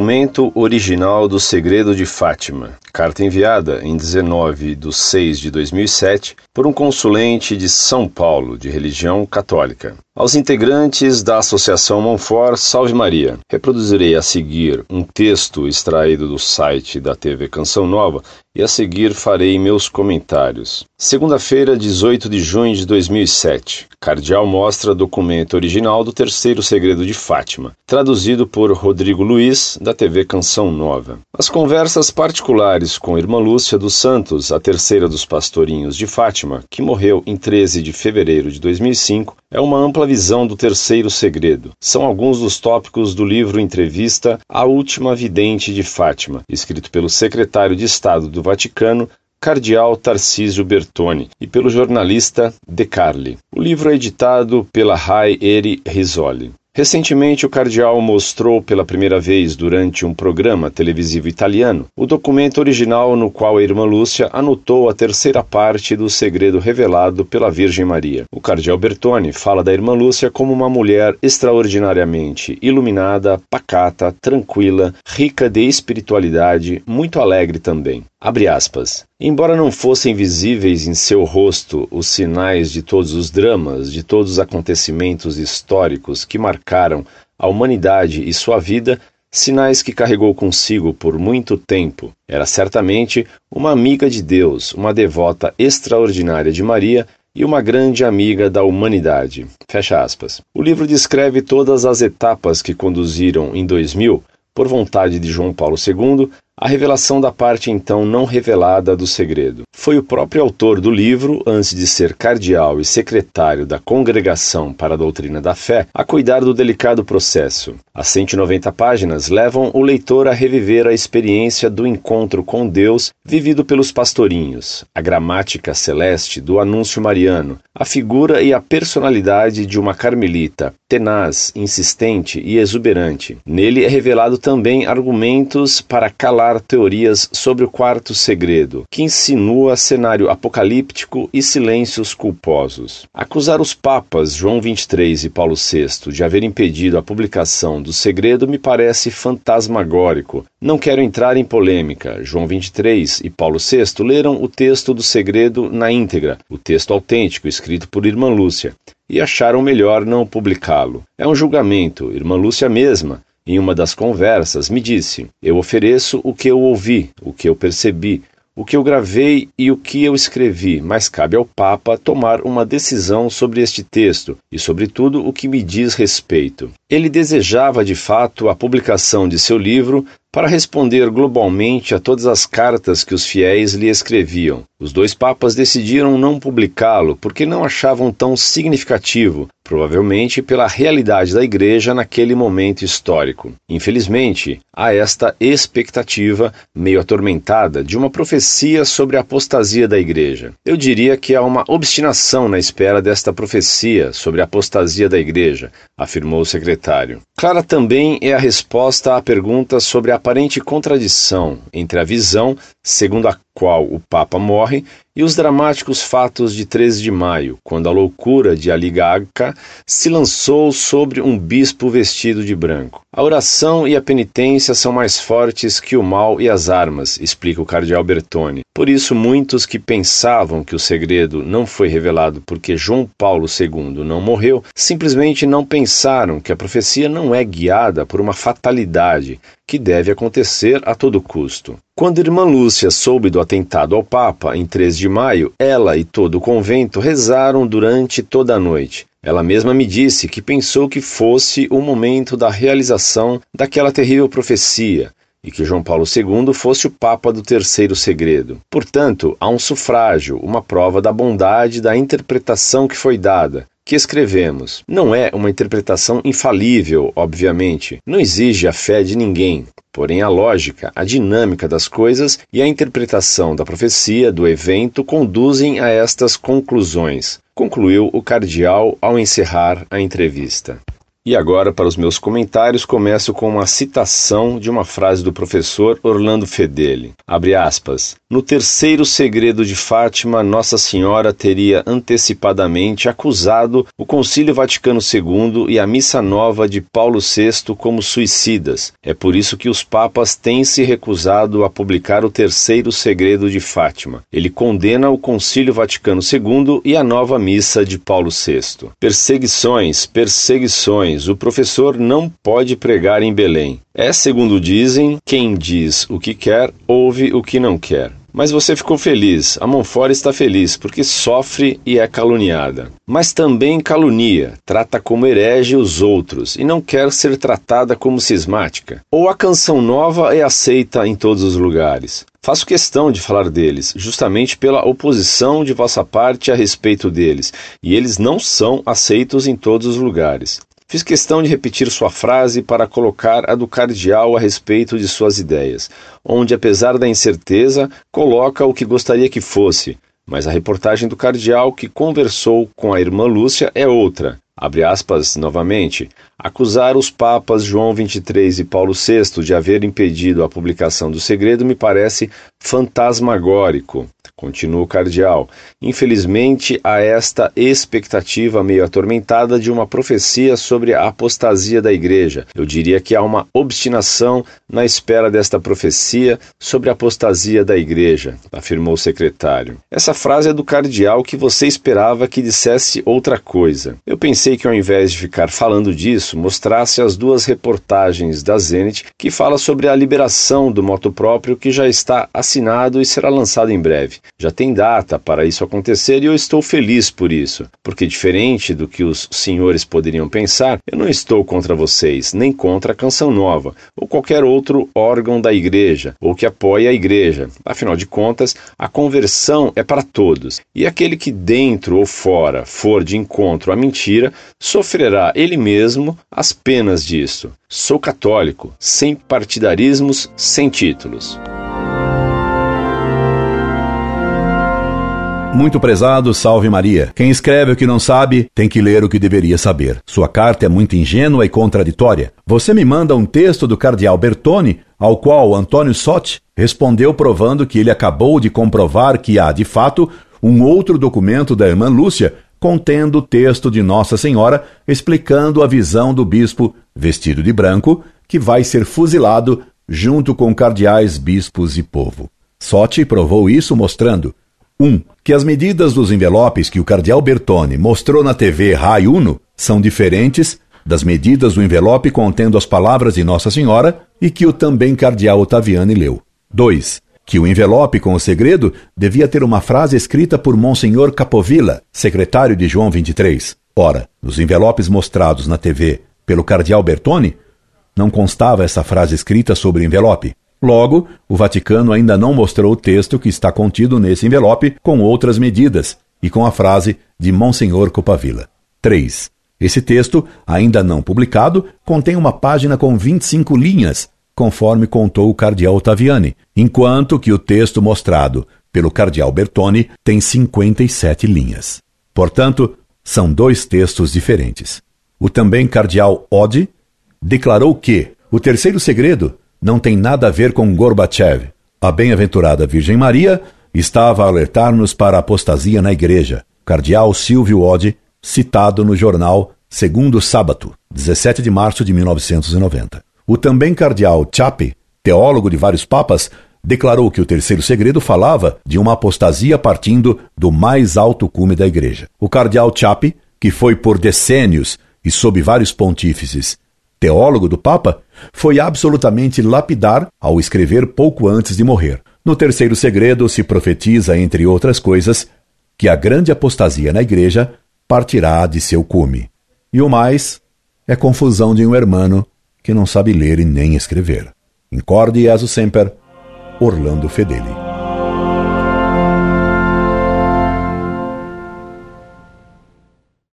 Documento original do Segredo de Fátima. Carta enviada em 19 de 6 de 2007 por um consulente de São Paulo, de religião católica. Aos integrantes da Associação Monfort, Salve Maria. Reproduzirei a seguir um texto extraído do site da TV Canção Nova e a seguir farei meus comentários. Segunda-feira, 18 de junho de 2007. Cardeal mostra documento original do Terceiro Segredo de Fátima, traduzido por Rodrigo Luiz, da TV Canção Nova. As conversas particulares com Irmã Lúcia dos Santos, a terceira dos pastorinhos de Fátima, que morreu em 13 de fevereiro de 2005, é uma ampla visão do Terceiro Segredo. São alguns dos tópicos do livro Entrevista A Última Vidente de Fátima, escrito pelo secretário de Estado do Vaticano, Cardeal Tarcísio Bertoni, e pelo jornalista De Carli. O livro é editado pela Rai Eri Risoli. Recentemente, o cardeal mostrou pela primeira vez durante um programa televisivo italiano o documento original no qual a irmã Lúcia anotou a terceira parte do segredo revelado pela Virgem Maria. O cardeal Bertoni fala da irmã Lúcia como uma mulher extraordinariamente iluminada, pacata, tranquila, rica de espiritualidade, muito alegre também. Abre aspas. Embora não fossem visíveis em seu rosto os sinais de todos os dramas, de todos os acontecimentos históricos que marcaram a humanidade e sua vida, sinais que carregou consigo por muito tempo, era certamente uma amiga de Deus, uma devota extraordinária de Maria e uma grande amiga da humanidade. Fecha aspas. O livro descreve todas as etapas que conduziram em 2000, por vontade de João Paulo II, a revelação da parte então não revelada do segredo. Foi o próprio autor do livro, antes de ser cardeal e secretário da Congregação para a Doutrina da Fé, a cuidar do delicado processo. As 190 páginas levam o leitor a reviver a experiência do encontro com Deus vivido pelos pastorinhos, a gramática celeste do anúncio mariano, a figura e a personalidade de uma carmelita, tenaz, insistente e exuberante. Nele é revelado também argumentos para calar teorias sobre o quarto segredo, que insinua cenário apocalíptico e silêncios culposos. Acusar os papas João XXIII e Paulo VI de haver impedido a publicação do segredo me parece fantasmagórico. Não quero entrar em polêmica. João XXIII e Paulo VI leram o texto do segredo na íntegra, o texto autêntico escrito por Irmã Lúcia, e acharam melhor não publicá-lo. É um julgamento, Irmã Lúcia mesma em uma das conversas, me disse: Eu ofereço o que eu ouvi, o que eu percebi, o que eu gravei e o que eu escrevi, mas cabe ao Papa tomar uma decisão sobre este texto e, sobretudo, o que me diz respeito. Ele desejava de fato a publicação de seu livro para responder globalmente a todas as cartas que os fiéis lhe escreviam. Os dois papas decidiram não publicá-lo porque não achavam tão significativo, provavelmente pela realidade da Igreja naquele momento histórico. Infelizmente, há esta expectativa, meio atormentada, de uma profecia sobre a apostasia da Igreja. Eu diria que há uma obstinação na espera desta profecia sobre a apostasia da Igreja, afirmou o secretário. Clara também é a resposta à pergunta sobre a aparente contradição entre a visão, segundo a qual o Papa morre, e os dramáticos fatos de 13 de maio, quando a loucura de Ali Agca se lançou sobre um bispo vestido de branco. A oração e a penitência são mais fortes que o mal e as armas, explica o cardeal Bertone. Por isso, muitos que pensavam que o segredo não foi revelado porque João Paulo II não morreu, simplesmente não pensaram que a profecia não é guiada por uma fatalidade que deve acontecer a todo custo. Quando irmã Lúcia soube do atentado ao Papa, em 3 de maio, ela e todo o convento rezaram durante toda a noite. Ela mesma me disse que pensou que fosse o momento da realização daquela terrível profecia e que João Paulo II fosse o Papa do terceiro segredo. Portanto, há um sufrágio, uma prova da bondade da interpretação que foi dada, que escrevemos. Não é uma interpretação infalível, obviamente. Não exige a fé de ninguém. Porém, a lógica, a dinâmica das coisas e a interpretação da profecia do evento conduzem a estas conclusões, concluiu o cardeal ao encerrar a entrevista. E agora, para os meus comentários, começo com uma citação de uma frase do professor Orlando Fedeli. Abre aspas. No terceiro segredo de Fátima, Nossa Senhora teria antecipadamente acusado o Concílio Vaticano II e a Missa Nova de Paulo VI como suicidas. É por isso que os papas têm se recusado a publicar o terceiro segredo de Fátima. Ele condena o Concílio Vaticano II e a nova missa de Paulo VI. Perseguições, perseguições o professor não pode pregar em Belém. É, segundo dizem, quem diz o que quer, ouve o que não quer. Mas você ficou feliz, a Monfort está feliz, porque sofre e é caluniada. Mas também calunia, trata como herege os outros e não quer ser tratada como cismática. Ou a canção nova é aceita em todos os lugares. Faço questão de falar deles, justamente pela oposição de vossa parte a respeito deles, e eles não são aceitos em todos os lugares. Fiz questão de repetir sua frase para colocar a do cardeal a respeito de suas ideias, onde, apesar da incerteza, coloca o que gostaria que fosse, mas a reportagem do cardeal que conversou com a irmã Lúcia é outra. Abre aspas novamente. Acusar os papas João XXIII e Paulo VI de haver impedido a publicação do segredo me parece fantasmagórico, continua o cardeal. Infelizmente, há esta expectativa meio atormentada de uma profecia sobre a apostasia da Igreja. Eu diria que há uma obstinação na espera desta profecia sobre a apostasia da Igreja, afirmou o secretário. Essa frase é do cardeal que você esperava que dissesse outra coisa. Eu pensei que ao invés de ficar falando disso, isso mostrasse as duas reportagens da Zenit que fala sobre a liberação do moto próprio que já está assinado e será lançado em breve. Já tem data para isso acontecer e eu estou feliz por isso, porque diferente do que os senhores poderiam pensar, eu não estou contra vocês, nem contra a Canção Nova ou qualquer outro órgão da igreja ou que apoie a igreja. Afinal de contas, a conversão é para todos. E aquele que dentro ou fora for de encontro à mentira, sofrerá ele mesmo as penas disso. Sou católico, sem partidarismos, sem títulos. Muito prezado, salve Maria. Quem escreve o que não sabe tem que ler o que deveria saber. Sua carta é muito ingênua e contraditória. Você me manda um texto do cardeal Bertone, ao qual Antônio Sotti respondeu provando que ele acabou de comprovar que há, de fato, um outro documento da irmã Lúcia contendo o texto de Nossa Senhora explicando a visão do bispo vestido de branco que vai ser fuzilado junto com cardeais, bispos e povo. Sotti provou isso mostrando 1. Um, que as medidas dos envelopes que o cardeal Bertone mostrou na TV Rai Uno são diferentes das medidas do envelope contendo as palavras de Nossa Senhora e que o também cardeal Otaviani leu. 2 que o envelope com o segredo devia ter uma frase escrita por Monsenhor Capovilla, secretário de João 23. Ora, nos envelopes mostrados na TV pelo cardeal Bertone, não constava essa frase escrita sobre o envelope. Logo, o Vaticano ainda não mostrou o texto que está contido nesse envelope com outras medidas e com a frase de Monsenhor Copavilla. 3. Esse texto, ainda não publicado, contém uma página com 25 linhas, conforme contou o cardeal Ottaviani, enquanto que o texto mostrado pelo cardeal Bertone tem 57 linhas. Portanto, são dois textos diferentes. O também cardeal Odi declarou que o terceiro segredo não tem nada a ver com Gorbachev. A bem-aventurada Virgem Maria estava a alertar-nos para a apostasia na igreja. Cardeal Silvio Odi, citado no jornal Segundo Sábato, 17 de março de 1990. O também cardeal Chape, teólogo de vários papas, declarou que o terceiro segredo falava de uma apostasia partindo do mais alto cume da igreja. O cardeal Chape, que foi por decênios e sob vários pontífices teólogo do Papa, foi absolutamente lapidar ao escrever pouco antes de morrer. No terceiro segredo se profetiza, entre outras coisas, que a grande apostasia na igreja partirá de seu cume. E o mais é confusão de um hermano que não sabe ler e nem escrever. Incorde e sempre, Orlando Fedeli.